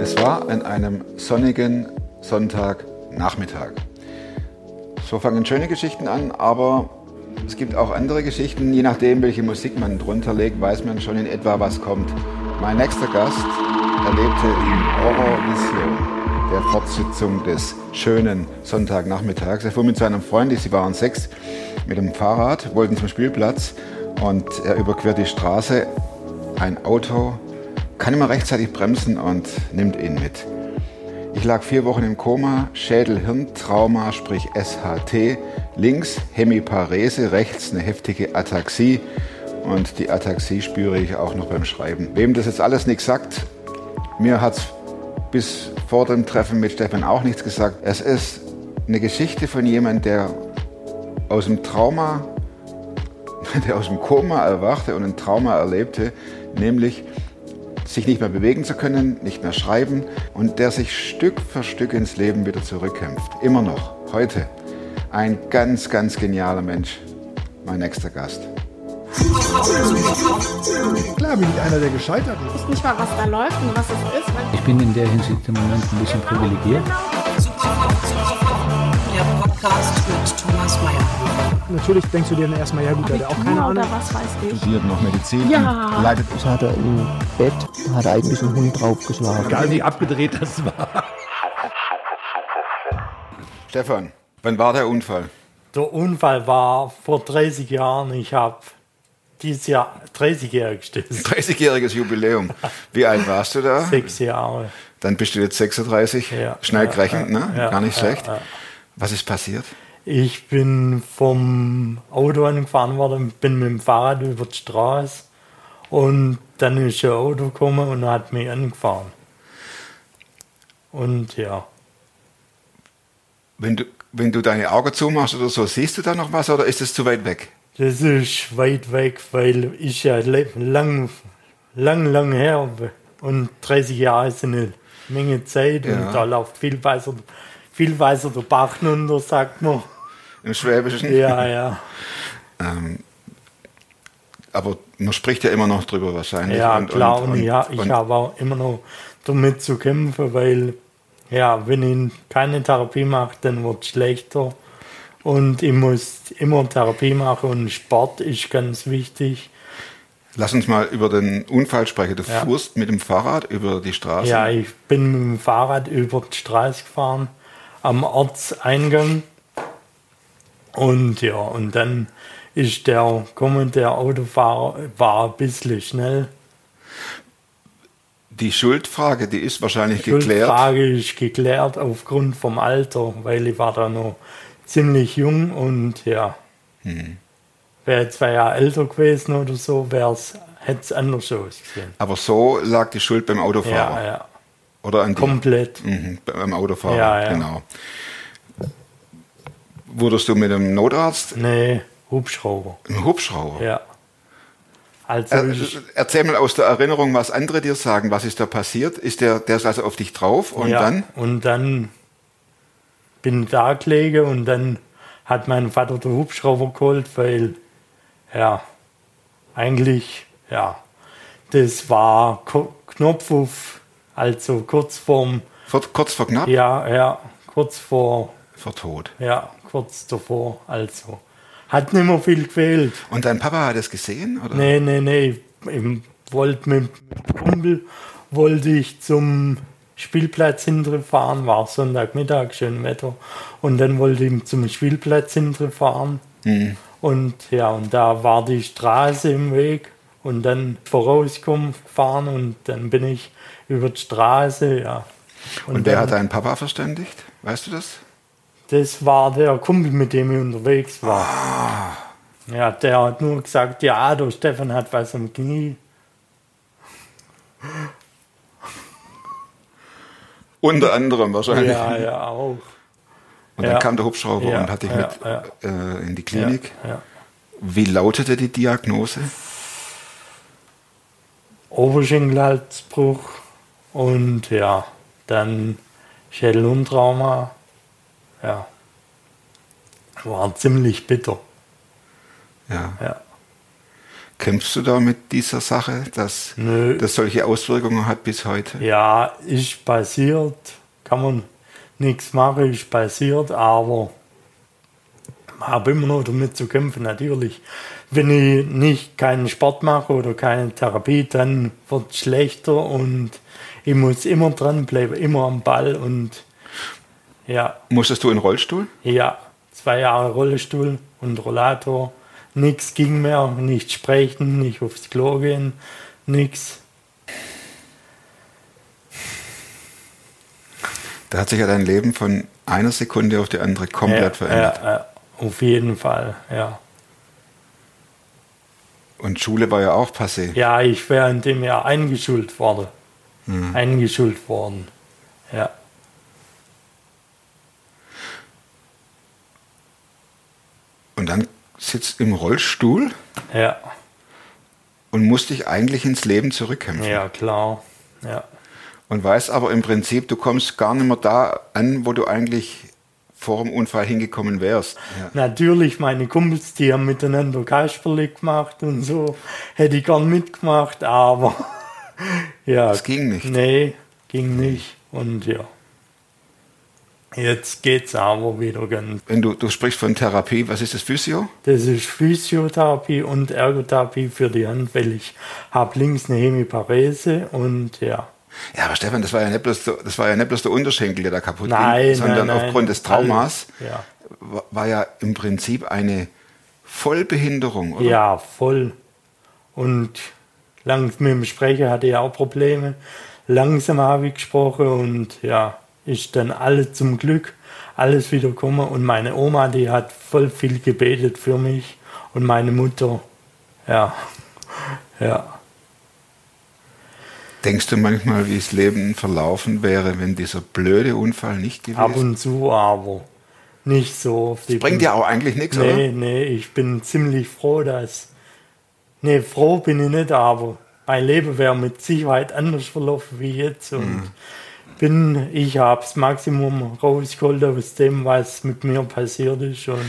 Es war an einem sonnigen Sonntagnachmittag. So fangen schöne Geschichten an, aber es gibt auch andere Geschichten. Je nachdem, welche Musik man drunter legt, weiß man schon in etwa, was kommt. Mein nächster Gast erlebte in Horrorvision der Fortsetzung des schönen Sonntagnachmittags. Er fuhr mit seinem Freund, sie waren sechs, mit dem Fahrrad, wollten zum Spielplatz und er überquert die Straße. Ein Auto kann immer rechtzeitig bremsen und nimmt ihn mit. Ich lag vier Wochen im Koma, Schädel-Hirntrauma, sprich SHT, links Hemiparese, rechts eine heftige Ataxie und die Ataxie spüre ich auch noch beim Schreiben. Wem das jetzt alles nichts sagt, mir hat es bis vor dem Treffen mit Stefan auch nichts gesagt. Es ist eine Geschichte von jemandem, der aus dem Trauma, der aus dem Koma erwachte und ein Trauma erlebte, nämlich sich nicht mehr bewegen zu können, nicht mehr schreiben und der sich Stück für Stück ins Leben wieder zurückkämpft. Immer noch, heute. Ein ganz, ganz genialer Mensch. Mein nächster Gast. Klar bin ich einer, der gescheitert ist. Ich weiß nicht mal, was da läuft und was es ist. Ich bin in der Hinsicht im Moment ein bisschen privilegiert. Der Podcast mit Thomas Mayer. Natürlich denkst du dir dann erstmal, ja gut, der hat auch keine Ahnung. was weiß ich. Studiert noch Medizin. Ja. und Leitet Ich hatte im Bett, hat eigentlich ein Hund draufgeschlagen. Egal wie abgedreht das war. Stefan, wann war der Unfall? Der Unfall war vor 30 Jahren. Ich habe dieses Jahr 30-jähriges 30-jähriges Jubiläum. Wie alt warst du da? Sechs Jahre. Dann bist du jetzt 36. Ja. Schnell Ja, gerechnet, ja, ne? ja, Gar nicht ja, schlecht. Was ist passiert? Ich bin vom Auto angefahren worden, bin mit dem Fahrrad über die Straße und dann ist ein Auto gekommen und hat mich angefahren. Und ja, Wenn du, wenn du deine Augen zumachst oder so, siehst du da noch was oder ist es zu weit weg? das ist weit weg, weil ich ja lang, lang, lang her und 30 Jahre ist eine Menge Zeit Ja. und da läuft viel weißer, viel weißer der Bach runter, sagt man. Im Schwäbischen? Ja, ja. Ähm, aber man spricht ja immer noch drüber wahrscheinlich. Ja, Und- klar. und- Und, ja, ich habe auch immer noch damit zu kämpfen, weil, ja, wenn ich keine Therapie mache, dann wird es schlechter. Und ich muss immer Therapie machen und Sport ist ganz wichtig. Lass uns mal über den Unfall sprechen. Du Ja. fuhrst mit dem Fahrrad über die Straße. Ja, ich bin mit dem Fahrrad über die Straße gefahren, am Ortseingang. Und ja, und dann ist der kommende Autofahrer, war ein bisschen schnell. Die Schuldfrage, die ist wahrscheinlich geklärt. Schuldfrage ist geklärt aufgrund vom Alter, weil ich war da noch ziemlich jung und ja, Hm. wäre zwei Jahre älter gewesen oder so, hätte es anders ausgesehen. Aber so lag die Schuld beim Autofahrer. Ja, ja, Oder an komplett. Mhm, beim Autofahrer, Ja, ja. genau. Wurdest du mit einem Notarzt Nee, Hubschrauber. im Hubschrauber? Ja. Also Er, erzähl mal aus der Erinnerung, was andere dir sagen. Was ist da passiert? Ist der, der ist also auf dich drauf und ja, dann? Und dann bin ich da gelegen und dann hat mein Vater den Hubschrauber geholt, weil, ja, eigentlich, ja, das war Knopf auf, also kurz vorm, Vor, kurz vor knapp? ja, ja, kurz vor, Vor Tod. ja, kurz davor, also. Hat nicht mehr viel gefehlt. Und dein Papa hat es gesehen? Oder? Nee, nee, nee. Ich wollte mit, mit dem Kumpel wollte ich zum Spielplatz hinterfahren, war Sonntagmittag, schön Wetter. Und dann wollte ich zum Spielplatz hinterfahren. Und ja, und da war die Straße im Weg. Und dann vorausgekommen gefahren und dann bin ich über die Straße, ja. Und wer dann- hat deinen Papa verständigt? Weißt du das? das war der Kumpel, mit dem ich unterwegs war. Ah. Ja, der hat nur gesagt, ja, der Stefan hat was am Knie. Unter anderem wahrscheinlich. Ja, ja, auch. Und dann ja. kam der Hubschrauber Ja, und hat dich ja, mit. Äh, in die Klinik. Wie lautete die Diagnose? Oberschenkelhalsbruch und ja, dann Schädelhirntrauma. Ja, war ziemlich bitter. Ja. Ja. Kämpfst du da mit dieser Sache, dass Nö. das solche Auswirkungen hat bis heute? Ja, ist passiert, kann man nichts machen, ist passiert, aber habe immer noch damit zu kämpfen, natürlich. Wenn ich nicht keinen Sport mache oder keine Therapie, dann wird es schlechter und ich muss immer dranbleiben, immer am Ball und ja, Musstest du in Rollstuhl? ja, zwei Jahre Rollstuhl und Rollator, nichts ging mehr, nicht sprechen, nicht aufs Klo gehen, nichts. Da hat sich ja dein Leben von einer Sekunde auf die andere komplett verändert. Ja, ja, auf jeden Fall, ja. Und Schule war ja auch passé. Ja, ich wäre in dem Jahr eingeschult worden. Eingeschult worden. Ja. Und dann sitzt im Rollstuhl Ja, und musst dich eigentlich ins Leben zurückkämpfen. ja, klar. Ja. Und weißt aber im Prinzip, du kommst gar nicht mehr da an, wo du eigentlich vor dem Unfall hingekommen wärst. Ja. Natürlich, meine Kumpels, die haben miteinander Kasperle gemacht und so. Hätte ich gern mitgemacht, aber ja. Das ging nicht. Nee, ging nicht. Und ja. Jetzt geht's aber wieder ganz. Wenn du, du sprichst von Therapie, was ist das Physio? Das ist Physiotherapie und Ergotherapie für die Hand, weil ich habe links eine Hemiparese und ja. Ja, aber Stefan, das war ja nicht bloß der, das war ja nicht bloß der Unterschenkel, der da kaputt Nein, ging, sondern nein, nein. aufgrund des Traumas ja. wa- war ja im Prinzip eine Vollbehinderung, oder? Ja, voll. Und lang mit dem Sprechen hatte ich auch Probleme. Langsam habe ich gesprochen und ja, ist dann alles zum Glück alles wieder gekommen. Und meine Oma, die hat voll viel gebetet für mich und meine Mutter. Ja, ja. Denkst du manchmal, wie das Leben verlaufen wäre, wenn dieser blöde Unfall nicht gewesen Ab wäre? und zu aber nicht so oft. Ich Bringt ja auch eigentlich nichts, Nee, oder? nee, ich bin ziemlich froh, dass. Nee, froh bin ich nicht, aber mein Leben wäre mit Sicherheit anders verlaufen wie jetzt. Und Mhm. bin, ich habe das Maximum rausgeholt aus dem, was mit mir passiert ist. Und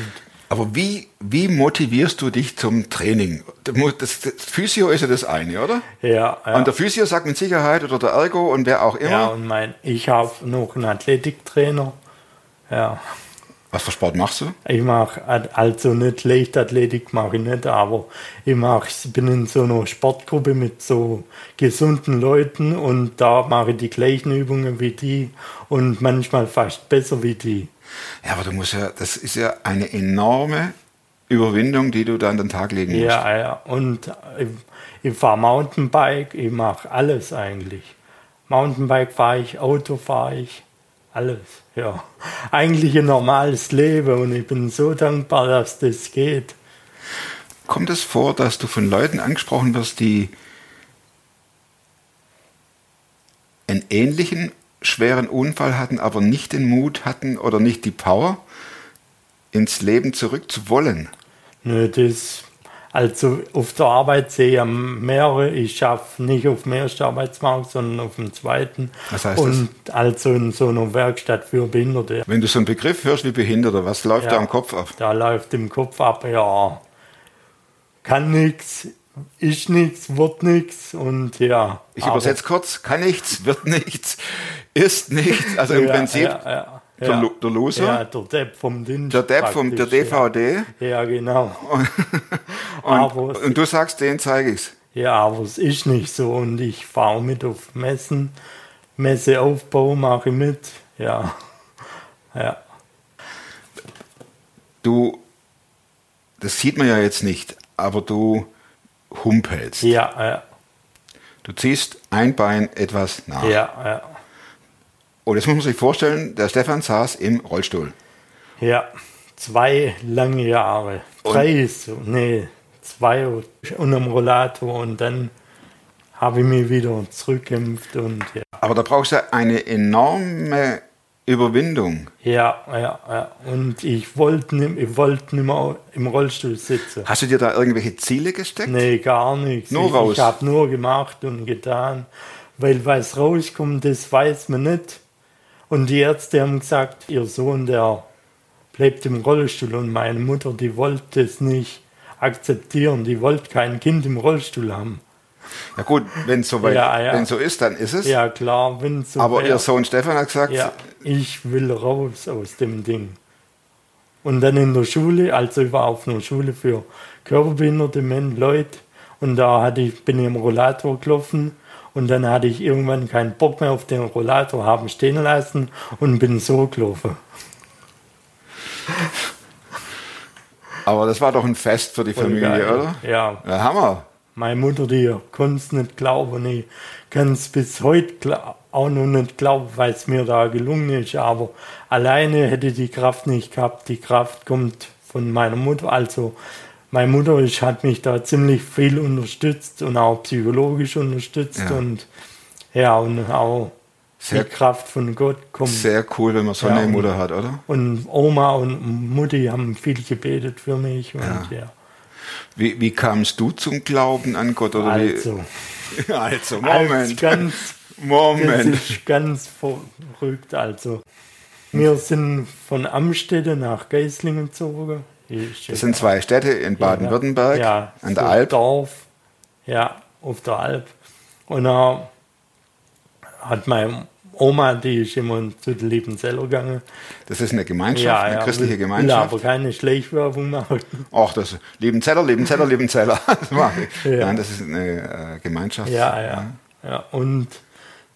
Aber wie, wie motivierst du dich zum Training? Das, das Physio ist ja das eine, oder? ja, ja. Und der Physio sagt mit Sicherheit oder der Ergo und wer auch immer. ja, und mein, ich habe noch einen Athletiktrainer. Ja. Was für Sport machst du? Ich mache also nicht Leichtathletik mache ich nicht, aber ich mach, bin in so einer Sportgruppe mit so gesunden Leuten und da mache ich die gleichen Übungen wie die und manchmal fast besser wie die. Ja, aber du musst ja, das ist ja eine enorme Überwindung, die du da an den Tag legen musst. Ja, ja. Und ich, ich fahre Mountainbike, ich mache alles eigentlich. Mountainbike fahre ich, Auto fahre ich, alles. Ja, eigentlich ein normales Leben und ich bin so dankbar, dass das geht. Kommt es vor, dass du von Leuten angesprochen wirst, die einen ähnlichen schweren Unfall hatten, aber nicht den Mut hatten oder nicht die Power, ins Leben zurück zu wollen? Nö, das, also auf der Arbeit sehe ich mehrere. Ich schaffe nicht auf dem ersten Arbeitsmarkt, sondern auf dem zweiten. Was heißt Und also in so einer Werkstatt für Behinderte. Wenn du so einen Begriff hörst wie Behinderter, was läuft Ja. da am Kopf ab? Da läuft im Kopf ab, ja, kann nichts, ist nichts, wird nichts und ja. Ich übersetze kurz, kann nichts, wird nichts, ist nichts. Also im Ja, Prinzip ja, ja, der, der Loser, Ja, der Depp vom Dienst. der Depp vom der DVD Ja, ja genau. und, es- und du sagst, den zeige ich's. Ja, aber es ist nicht so und ich fahre mit auf Messen, Messeaufbau mache ich mit, ja. Ja, Du, das sieht man ja jetzt nicht, aber du humpelst. ja, ja, Du ziehst ein Bein etwas nach. ja, ja, Und jetzt muss man sich vorstellen, der Stefan saß im Rollstuhl. ja. Zwei lange Jahre, drei so, nee, zwei und am Rollator und dann habe ich mich wieder zurückkämpft und ja. Aber da brauchst du eine enorme Überwindung. Ja, ja, ja. Und ich wollte nicht, ich wollte nicht mehr im Rollstuhl sitzen. Hast du dir da irgendwelche Ziele gesteckt? Nee, gar nichts. Nur ich, raus. Ich habe nur gemacht und getan. Weil was rauskommt, das weiß man nicht. Und die Ärzte haben gesagt, ihr Sohn, der bleibt im Rollstuhl. Und meine Mutter, die wollte es nicht akzeptieren. Die wollte kein Kind im Rollstuhl haben. Ja gut, wenn es so, weit- Ja, ja. wenn so ist, dann ist es. Ja, klar, wenn so Aber wär- ihr Sohn Stefan hat gesagt, Ja, ich will raus aus dem Ding. Und dann in der Schule, also ich war auf einer Schule für körperbehinderte Men- Leute und da hatte ich, bin ich im Rollator gelaufen und dann hatte ich irgendwann keinen Bock mehr auf den Rollator, haben stehen lassen und bin so gelaufen. aber das war doch ein Fest für die Voll Familie, geil. oder? Ja, Ja, Hammer. meine Mutter, die konnte es nicht glauben. Ich kann es bis heute auch noch nicht glauben, weil es mir da gelungen ist. Aber alleine hätte die Kraft nicht gehabt. Die Kraft kommt von meiner Mutter. Also meine Mutter ist, hat mich da ziemlich viel unterstützt und auch psychologisch unterstützt. Ja. Und ja, und auch Sehr, die Kraft von Gott kommt. sehr cool, wenn man so Ja, eine Mutter hat, oder? Und Oma und Mutti haben viel gebetet für mich. Und ja, Wie, wie kamst du zum Glauben an Gott? Oder also. wie? also, Als Moment. ganz Das Moment. ist ganz verrückt. Also, wir sind von Amstetten nach Geislingen gezogen. Das sind zwei Städte in Baden-Württemberg, ja, an der so Alp. Dorf, ja, auf der Alp. Und da hat meine Oma, die ist immer zu den Liebenzeller gegangen. Das ist eine Gemeinschaft, Ja, eine ja, christliche Gemeinschaft. aber keine Schleichwerbung machen. Ach, das Liebenzeller, Liebenzeller, Liebenzeller. Das mache ich. Ja. Nein, das ist eine äh, Gemeinschaft. Ja, ja, ja. Und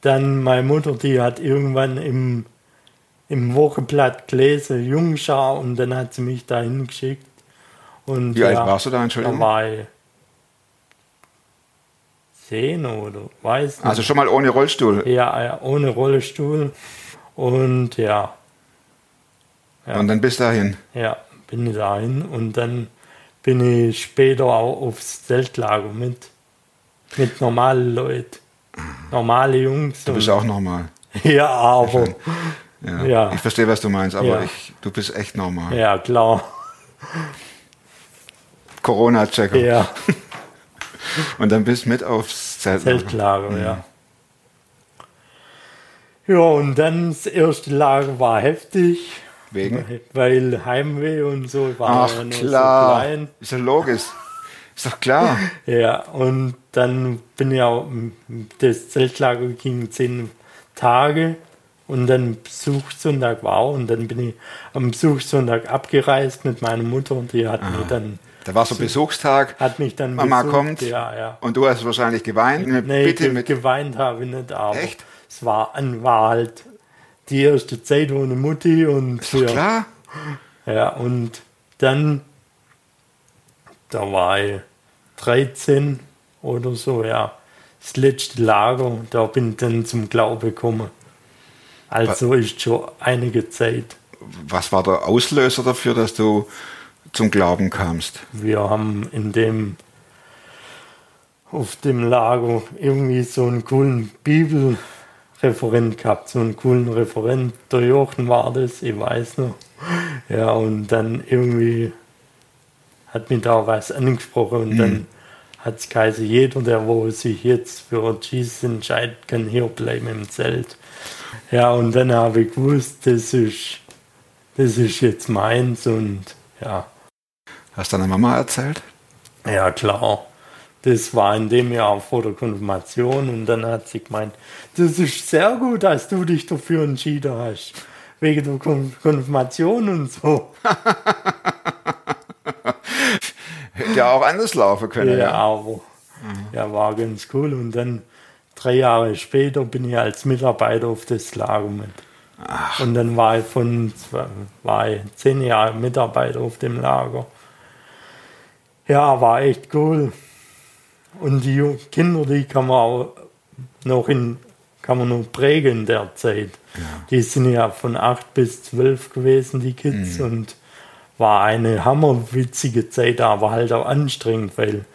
dann meine Mutter, die hat irgendwann im, im Wochenblatt gelesen, Jungschar, und dann hat sie mich dahin geschickt. Und Wie ja, alt warst du da, Da Entschuldigung? war ich zehn oder weiß nicht. Also schon mal ohne Rollstuhl. ja, ja, ohne Rollstuhl. Und ja, ja. Und dann bis dahin. ja, bin ich dahin. Und dann bin ich später auch aufs Zeltlager mit, mit normalen Leuten. Normale Jungs. Du bist auch normal. Ja, aber. Ja. Ja. Ich verstehe, was du meinst, aber ich, du bist echt normal. Ja, klar. Corona-Checker. Ja, Und dann bist mit aufs Zelt. Zeltlager, ja. Ja, und dann das erste Lager war heftig, Wegen? weil Heimweh und so war Ach ja nur klar. so klein. Ist doch logisch. Ist doch klar. Ja, und dann bin ich auch, das Zeltlager ging zehn Tage und dann Besuchssonntag war auch und dann bin ich am Besuchssonntag abgereist mit meiner Mutter und die hat mich dann, Da war so Besuchstag hat mich dann Mama besucht. kommt. Ja, ja. und du hast wahrscheinlich geweint. Nee, Bitte ge mit. geweint habe ich nicht, aber Echt? es war, war halt die erste Zeit ohne Mutti und Ist ja, klar. ja, und dann, da war ich 13 oder so, ja, das letzte Lager, da bin ich dann zum Glauben gekommen. Also ist schon einige Zeit. Was war der Auslöser dafür, dass du zum Glauben kamst? Wir haben in dem, auf dem Lager irgendwie so einen coolen Bibelreferent gehabt, so einen coolen Referent. Der Jochen war das, ich weiß noch. Ja, und dann irgendwie hat mich da was angesprochen und dann hat es geheißen, jeder, der wo sich jetzt für Jesus entscheidet, kann hier bleiben im Zelt. Ja, und dann habe ich gewusst, das ist, das ist jetzt meins und ja. Hast deiner Mama erzählt? Ja, klar. Das war in dem Jahr vor der Konfirmation und dann hat sie gemeint, das ist sehr gut, dass du dich dafür entschieden hast. Wegen der Kon Konfirmation und so. Hätte ja auch anders laufen können. Ja, Ja. aber ja, war ganz cool. Und dann drei Jahre später bin ich als Mitarbeiter auf das Lager mit. Und dann war ich von zwei- war ich zehn Jahre Mitarbeiter auf dem Lager. Ja, war echt cool. Und die Kinder, die kann man auch noch in, kann man noch prägen in der Zeit. Die sind ja von acht bis zwölf gewesen, die Kids, und war eine hammerwitzige Zeit, aber halt auch anstrengend, weil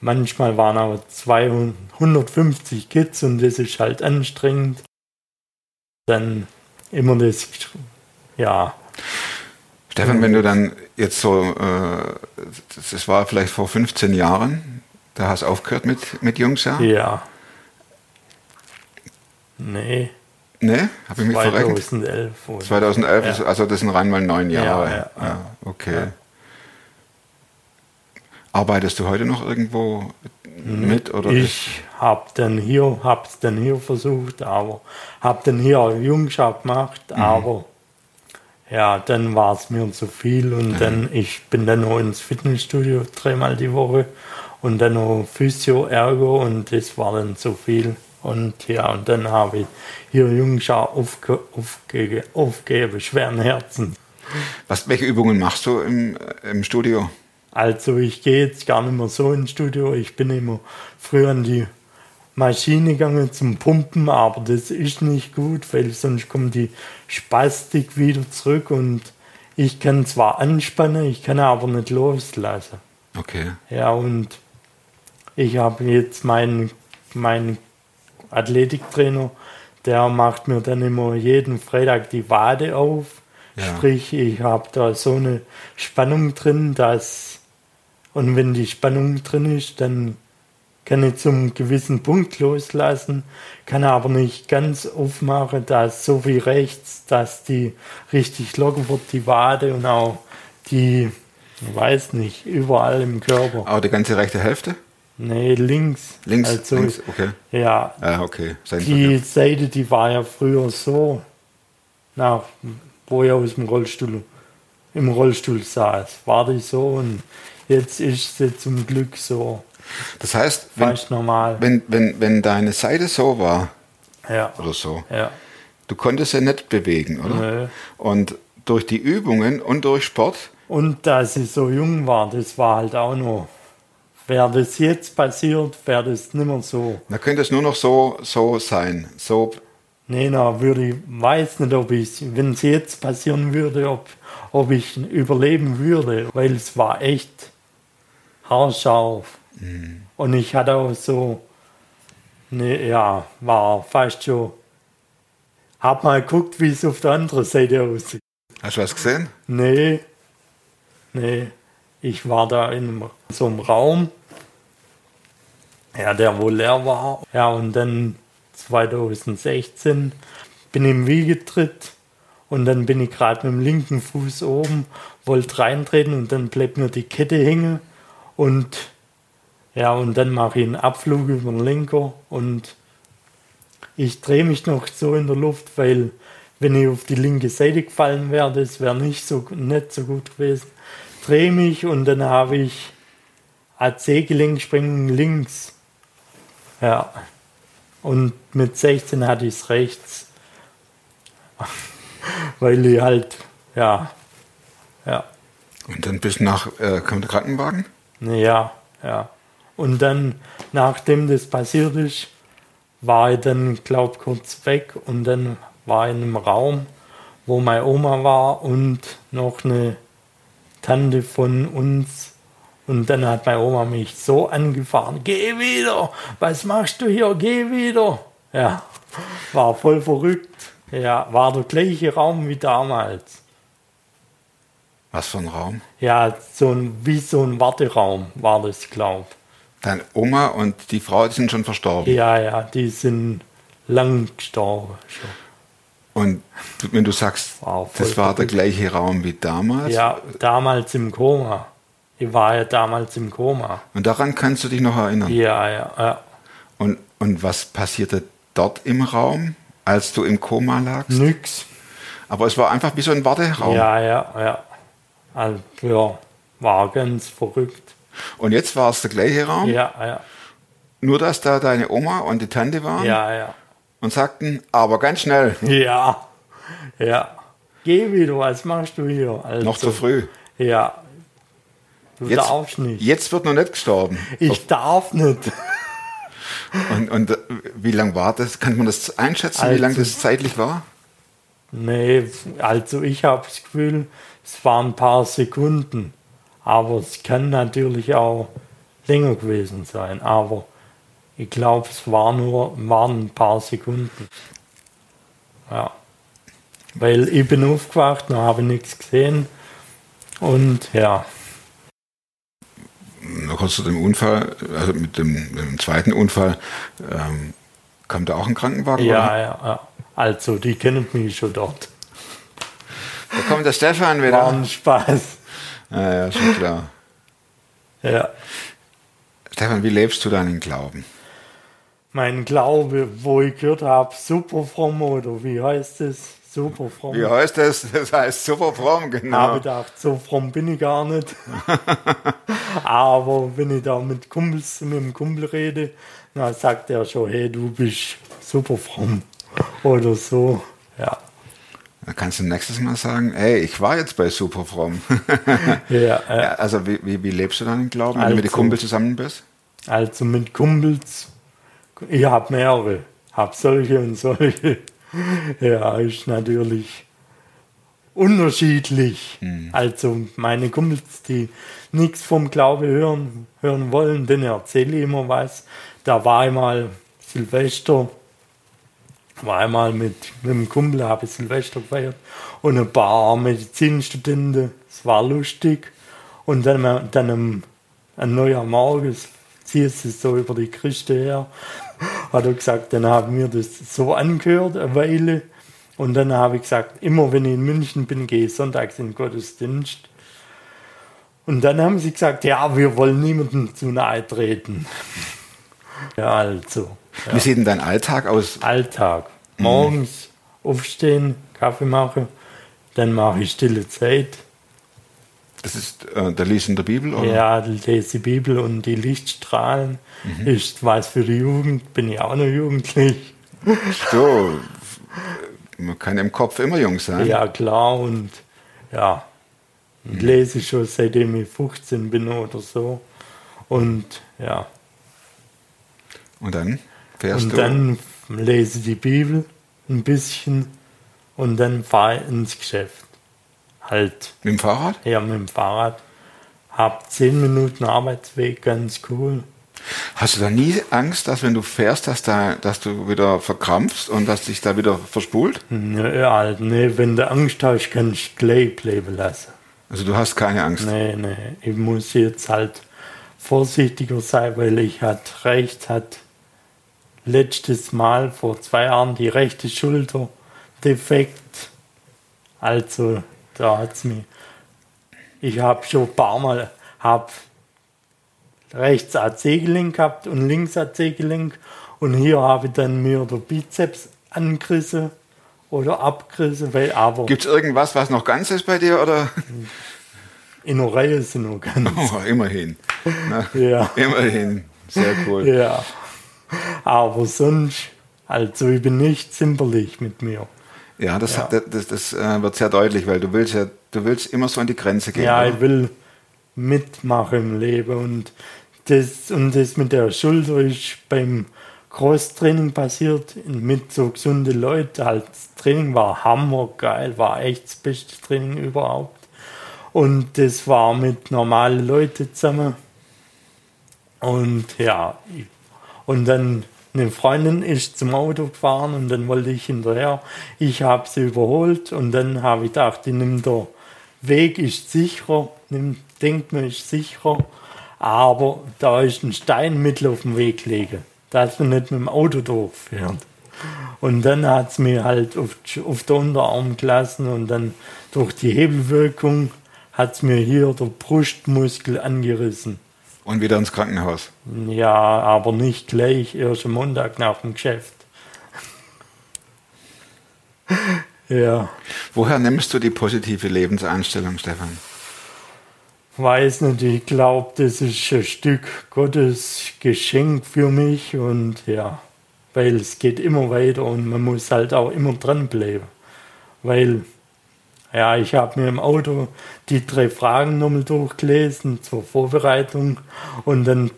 manchmal waren aber 250 Kids und das ist halt anstrengend. Dann immer das, ja, Stefan, wenn du dann jetzt so, äh, das war vielleicht vor 15 Jahren, da hast du aufgehört mit, mit Jungs, ja? ja. Nee, Ne? Habe ich mich verrechnet? 2011. oder- 2011, Ja. ist- also das sind rein mal neun Ja, Jahre. ja, ja. okay. Ja. Arbeitest du heute noch irgendwo mit? Oder Ich hab dann hier, hab's dann hier versucht, aber hab dann hier auch Jungschau gemacht, Mhm. aber ja, dann war es mir zu viel und dann, ich bin dann noch ins Fitnessstudio dreimal die Woche und dann noch Physio, Ergo und das war dann zu viel. Und ja, und dann habe ich hier Jungschau aufge, aufge, aufgegeben, schweren Herzen. was, welche Übungen machst du im, im Studio? Also ich gehe jetzt gar nicht mehr so ins Studio. Ich bin immer früher an die Maschine gegangen zum Pumpen, aber das ist nicht gut, weil sonst kommt die Spastik wieder zurück und ich kann zwar anspannen, ich kann aber nicht loslassen. Okay. Ja, und ich habe jetzt meinen, meinen Athletiktrainer, der macht mir dann immer jeden Freitag die Wade auf. Ja. Sprich, ich habe da so eine Spannung drin, dass, und wenn die Spannung drin ist, dann kann ich zum gewissen Punkt loslassen, kann aber nicht ganz aufmachen, dass so wie rechts, dass die richtig locker wird, die Wade und auch die, weiß nicht, überall im Körper. Aber die ganze rechte Hälfte? Nee, links. Links, Also, links, okay. Ja, Ah, okay. Sein die Seite, die war ja früher so, nach, wo ich aus dem Rollstuhl, im Rollstuhl saß, war die so und jetzt ist sie zum Glück so, Das heißt, wenn, wenn, wenn, wenn deine Seite so war ja, oder so, ja, du konntest ja nicht bewegen, oder? Nö. Und durch die Übungen und durch Sport, Und dass sie so jung war, das war halt auch noch. Wäre das jetzt passiert, wäre das nicht mehr so. da könnte es nur noch so, so sein. So, Nee, na, würde ich, weiß nicht, ob ich, wenn es jetzt passieren würde, ob, ob ich überleben würde, weil es war echt haarscharf. Und ich hatte auch so, ne, ja, war fast schon, hab mal geguckt, wie es auf der anderen Seite aussieht. hast du was gesehen? Nee, nee, ich war da in so einem Raum, ja, der wohl leer war. Ja, und dann 2016 bin ich im Wiegetritt und dann bin ich gerade mit dem linken Fuß oben, wollte reintreten und dann bleibt mir die Kette hängen und ja, und dann mache ich einen Abflug über den Lenker und ich drehe mich noch so in der Luft, weil wenn ich auf die linke Seite gefallen wäre, das wäre nicht so, nicht so gut gewesen. Drehe mich und dann habe ich AC-Gelenksprengung links. Ja. Und mit 16 hatte ich es rechts. weil ich halt, ja, ja, Und dann bist du nach, äh, kommt der Krankenwagen? ja, ja. Und dann, nachdem das passiert ist, war ich dann, glaub, kurz weg und dann war ich in einem Raum, wo meine Oma war und noch eine Tante von uns. Und dann hat meine Oma mich so angefahren, geh wieder, was machst du hier, geh wieder. Ja, war voll verrückt. Ja, war der gleiche Raum wie damals. Was für ein Raum? Ja, so ein, wie so ein Warteraum war das, glaub. Deine Oma und die Frau, die sind schon verstorben. Ja, ja, die sind lang gestorben schon. Und wenn du sagst, Wow, das war der gleiche Raum wie damals, Ja, damals im Koma. Ich war ja damals im Koma. und daran kannst du dich noch erinnern. Ja, ja, ja. Und, und was passierte dort im Raum, als du im Koma lagst? Nix. Aber es war einfach wie so ein Warteraum. Ja, ja, ja. Also, ja, war ganz verrückt. Und jetzt war es der gleiche Raum, Ja, ja, nur dass da deine Oma und die Tante waren ja, ja. und sagten, aber ganz schnell, Ja, ja. Geh wieder, was machst du hier? Also, noch zu früh. Ja. Du Jetzt, darfst nicht. jetzt wird noch nicht gestorben. Ich darf nicht. Und, und äh, wie lang war das? Kann man das einschätzen, wie Also- lang das zeitlich war? Nee, also ich habe das Gefühl, es waren ein paar Sekunden. Aber es kann natürlich auch länger gewesen sein. Aber ich glaube, es war nur, waren ein paar Sekunden. Ja. Weil ich bin aufgewacht, noch habe ich nichts gesehen. Und ja, Noch kurz zu dem Unfall, also mit dem, mit dem zweiten Unfall, ähm, kam da auch ein Krankenwagen? ja, oder? ja, ja. Also, die kennen mich schon dort. Da kommt der Stefan War wieder. ein Spaß. Ja, ja, schon klar. Ja. Stefan, wie lebst du deinen Glauben? Mein Glaube, wo ich gehört habe, super fromm oder wie heißt es? Super fromm. Wie heißt das? Das heißt super fromm, habe genau. gedacht, so fromm bin ich gar nicht. Aber wenn ich da mit Kumpels, mit dem Kumpel rede, dann sagt er schon, hey, du bist super fromm. Oder so. Ja. Dann kannst du nächstes Mal sagen, hey, ich war jetzt bei super fromm. Ja, ja, äh, also wie, wie, wie lebst du deinen Glauben, wenn du mit den Also. Kumpels zusammen bist? also mit Kumpels, ich habe mehrere, habe solche und solche. Ja, ist natürlich unterschiedlich. Also meine Kumpels, die nichts vom Glaube hören, hören wollen, denen erzähle ich immer was. Da war einmal Silvester, war einmal mit, mit einem Kumpel, habe ich Silvester gefeiert und ein paar Medizinstudenten, es war lustig. Und dann, dann am, am Neujahrmorgen zieht es so über die Christe her, hat er gesagt, dann haben wir das so angehört, eine Weile. Und dann habe ich gesagt, immer wenn ich in München bin, gehe ich sonntags in den Gottesdienst. Und dann haben sie gesagt, ja, wir wollen niemandem zu nahe treten. Ja, also, Wie sieht denn dein Alltag aus? Alltag. Morgens aufstehen, Kaffee machen, dann mache ich stille Zeit. Das ist äh, der Lies in der Bibel? Oder? Ja, lese die Bibel und die Lichtstrahlen. Ist was für die Jugend, bin ich auch noch jugendlich. So, man kann im Kopf immer jung sein. Ja, klar, und ja, ich lese schon seitdem ich 15 bin oder so. Und ja, Und dann fährst und du. dann lese die Bibel ein bisschen und dann fahre ich ins Geschäft. Halt, mit dem Fahrrad? ja, mit dem Fahrrad. Hab 10 Minuten Arbeitsweg, ganz cool. Hast du da nie Angst, dass wenn du fährst, dass, da, dass du wieder verkrampfst und dass dich da wieder verspult? Nö, halt, nee, wenn du Angst hast, kannst du gleich bleiben lassen. Also du hast keine Angst. Nee, nee, ich muss jetzt halt vorsichtiger sein, weil ich hat recht, hat letztes Mal vor zwei Jahren die rechte Schulter defekt. Also, da hat's mir. Ich habe schon ein paar Mal hab rechts AC-Gelenk gehabt und links AC-Gelenk und hier habe ich dann mir der Bizeps angerissen oder abgerissen, weil aber Gibt es irgendwas, was noch ganz ist bei dir? Oder? in der Reihe sind noch ganz. Oh, immerhin. Na, Ja. Immerhin. Sehr cool. Ja. Aber sonst, also ich bin nicht zimperlich mit mir. Ja, das, Ja. das, das, das äh, wird sehr deutlich, weil du willst ja, du willst immer so an die Grenze gehen. Ja, oder? ich will mitmachen im Leben und das, und das mit der Schulter ist beim Cross-Training passiert mit so gesunden Leuten. Halt, das Training war hammergeil, war echt das beste Training überhaupt. Und das war mit normalen Leuten zusammen. Und ja, ich- und dann eine Freundin ist zum Auto gefahren und dann wollte ich hinterher. Ich habe sie überholt und dann habe ich gedacht, ich nehme der Weg ist sicherer, nimm, denkt mir ist sicherer, aber da ist ein Stein mitten auf dem Weg liegen, dass man nicht mit dem Auto durchfährt. Und dann hat es mir halt auf, auf den Unterarm gelassen und dann durch die Hebelwirkung hat es mir hier der Brustmuskel angerissen. Und wieder ins Krankenhaus. Ja, aber nicht gleich, erst am Montag nach dem Geschäft. ja, Woher nimmst du die positive Lebenseinstellung, Stefan? weiß nicht, ich glaube, das ist ein Stück Gottes Geschenk für mich und ja, weil es geht immer weiter und man muss halt auch immer dranbleiben. Weil, ja, ich habe mir im Auto die drei Fragen nochmal durchgelesen zur Vorbereitung und dann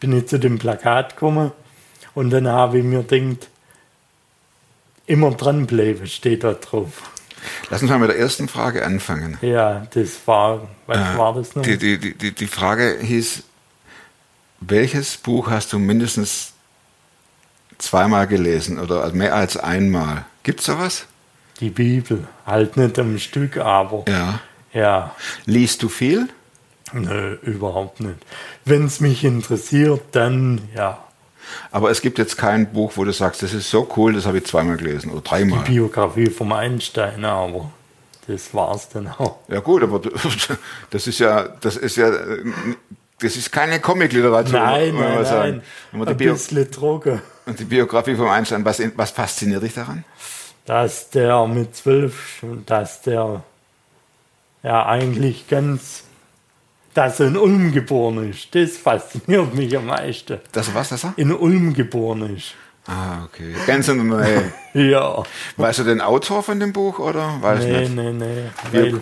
bin ich zu dem Plakat gekommen und dann habe ich mir gedacht, immer dranbleiben steht da drauf. Lass uns mal mit der ersten Frage anfangen. Ja, das war, was Äh, war das noch? Die, die, die, die, die Frage hieß, welches Buch hast du mindestens zweimal gelesen oder mehr als einmal? Gibt es sowas? Die Bibel, halt nicht am Stück, aber Ja. ja, Liest du viel? nö, überhaupt nicht. Wenn es mich interessiert, dann ja, Aber es gibt jetzt kein Buch, wo du sagst, das ist so cool, das habe ich zweimal gelesen oder die dreimal. Biografie vom Einstein, aber das war's dann auch. Ja gut, aber das ist ja, das ist ja Das ist keine Comic-Literatur, Nein, nein, sagen. nein. Die Ein bisschen Droge. und die Biografie vom Einstein, was, was fasziniert dich daran? Dass der mit zwölf, dass der ja eigentlich ganz, dass er in Ulm geboren ist. Das fasziniert mich am meisten. Das was, das er? In Ulm geboren ist. Ah, okay. Ganz in der Nähe. Ja. Weißt du den Autor von dem Buch oder? Weiß Nee, nicht. nee, nee. Bio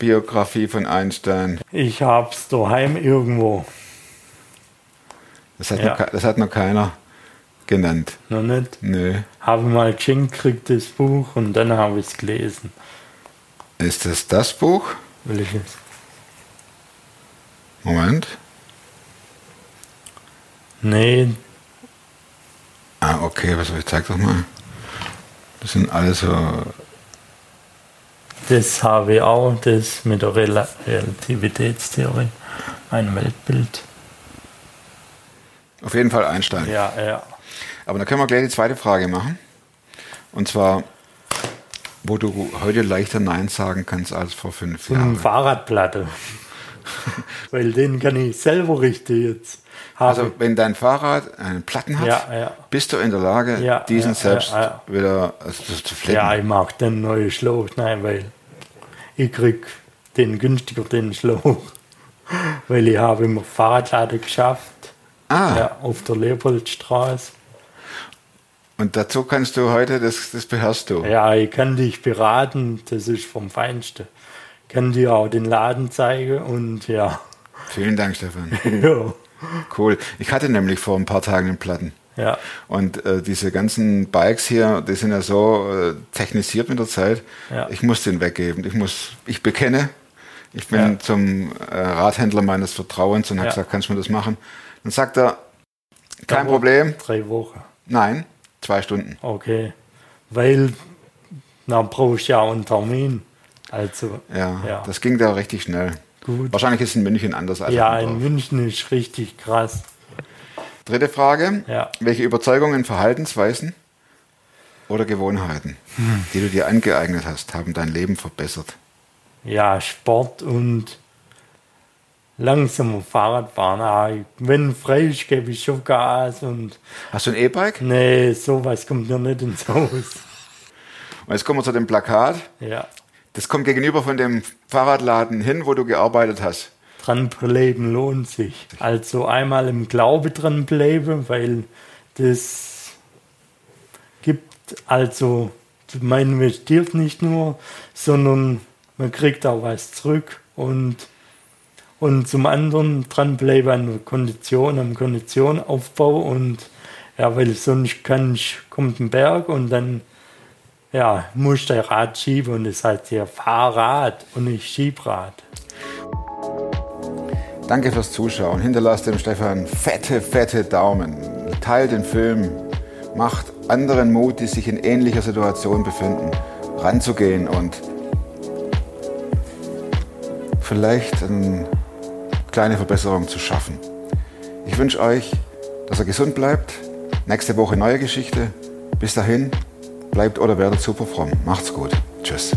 Biografie von Einstein. ich hab's daheim irgendwo. Das hat, Ja. noch, das hat noch keiner genannt. Noch nicht. Nö. Habe mal geschenkt gekriegt, das Buch, und dann habe ich es gelesen. Ist das das Buch? Welches? Moment. Nee, Ah, okay, was ich zeig doch mal. Das sind alles so. das habe ich auch, das mit der Rel Relativitätstheorie. Ein Weltbild. Auf jeden Fall Einstein. Ja, ja. Aber dann können wir gleich die zweite Frage machen. Und zwar, wo du heute leichter Nein sagen kannst als vor fünf Jahren. Fahrradplatte. Weil den kann ich selber richten jetzt. Habe Also wenn dein Fahrrad einen Platten hat, Ja, ja. bist du in der Lage, Ja, diesen selbst wieder also, zu, flicken. Ja, ich mag den neuen Schlauch. Nein, weil ich krieg den günstiger den Schlauch. Weil ich habe im Fahrradladen geschafft. ah, auf der Leopoldstraße. Und dazu kannst du heute, das, das beherrschst du. Ja, ich kann dich beraten, das ist vom Feinsten. Kann dir auch den Laden zeigen und ja. Vielen Dank, Stefan. ja. Cool. Ich hatte nämlich vor ein paar Tagen einen Platten. Ja, Und äh, diese ganzen Bikes hier, die sind ja so äh, technisiert mit der Zeit. Ja. Ich muss den weggeben. Ich muss, ich bekenne, ich bin Ja. zum äh, Radhändler meines Vertrauens und habe gesagt, kannst du mir das machen? Dann sagt er, kein Problem. drei Wochen. Nein, zwei Stunden. Okay. Weil dann brauchst du ja einen Termin. Also, Ja, Ja. das ging da richtig schnell. gut. Wahrscheinlich ist es in München anders als Ja, in in München ist richtig krass. Dritte Frage. Ja. Welche Überzeugungen, Verhaltensweisen oder Gewohnheiten, Hm. die du dir angeeignet hast, haben dein Leben verbessert? Ja, Sport und langsamer Fahrradfahren. Ah, Wenn frei ist, gebe ich schon Gas und Hast du ein E-Bike? nee, sowas kommt mir nicht ins Haus. Und jetzt kommen wir zu dem Plakat. Ja, Das kommt gegenüber von dem Fahrradladen hin, wo du gearbeitet hast. dranbleiben lohnt sich. Also einmal im Glaube dranbleiben, weil das gibt, also man investiert nicht nur, sondern man kriegt auch was zurück und und zum anderen dranbleiben an der Kondition, am Konditionaufbau und ja, weil sonst kann ich, kommt ein Berg und dann ja, muss der Rad schieben und das heißt ja Fahrrad und nicht Schiebrad. Danke fürs Zuschauen. Hinterlasst dem Stefan fette, fette Daumen. Teilt den Film. Macht anderen Mut, die sich in ähnlicher Situation befinden, ranzugehen und vielleicht eine kleine Verbesserung zu schaffen. Ich wünsche euch, dass er gesund bleibt. Nächste Woche neue Geschichte. Bis dahin, bleibt oder werdet super fromm. Macht's gut. Tschüss.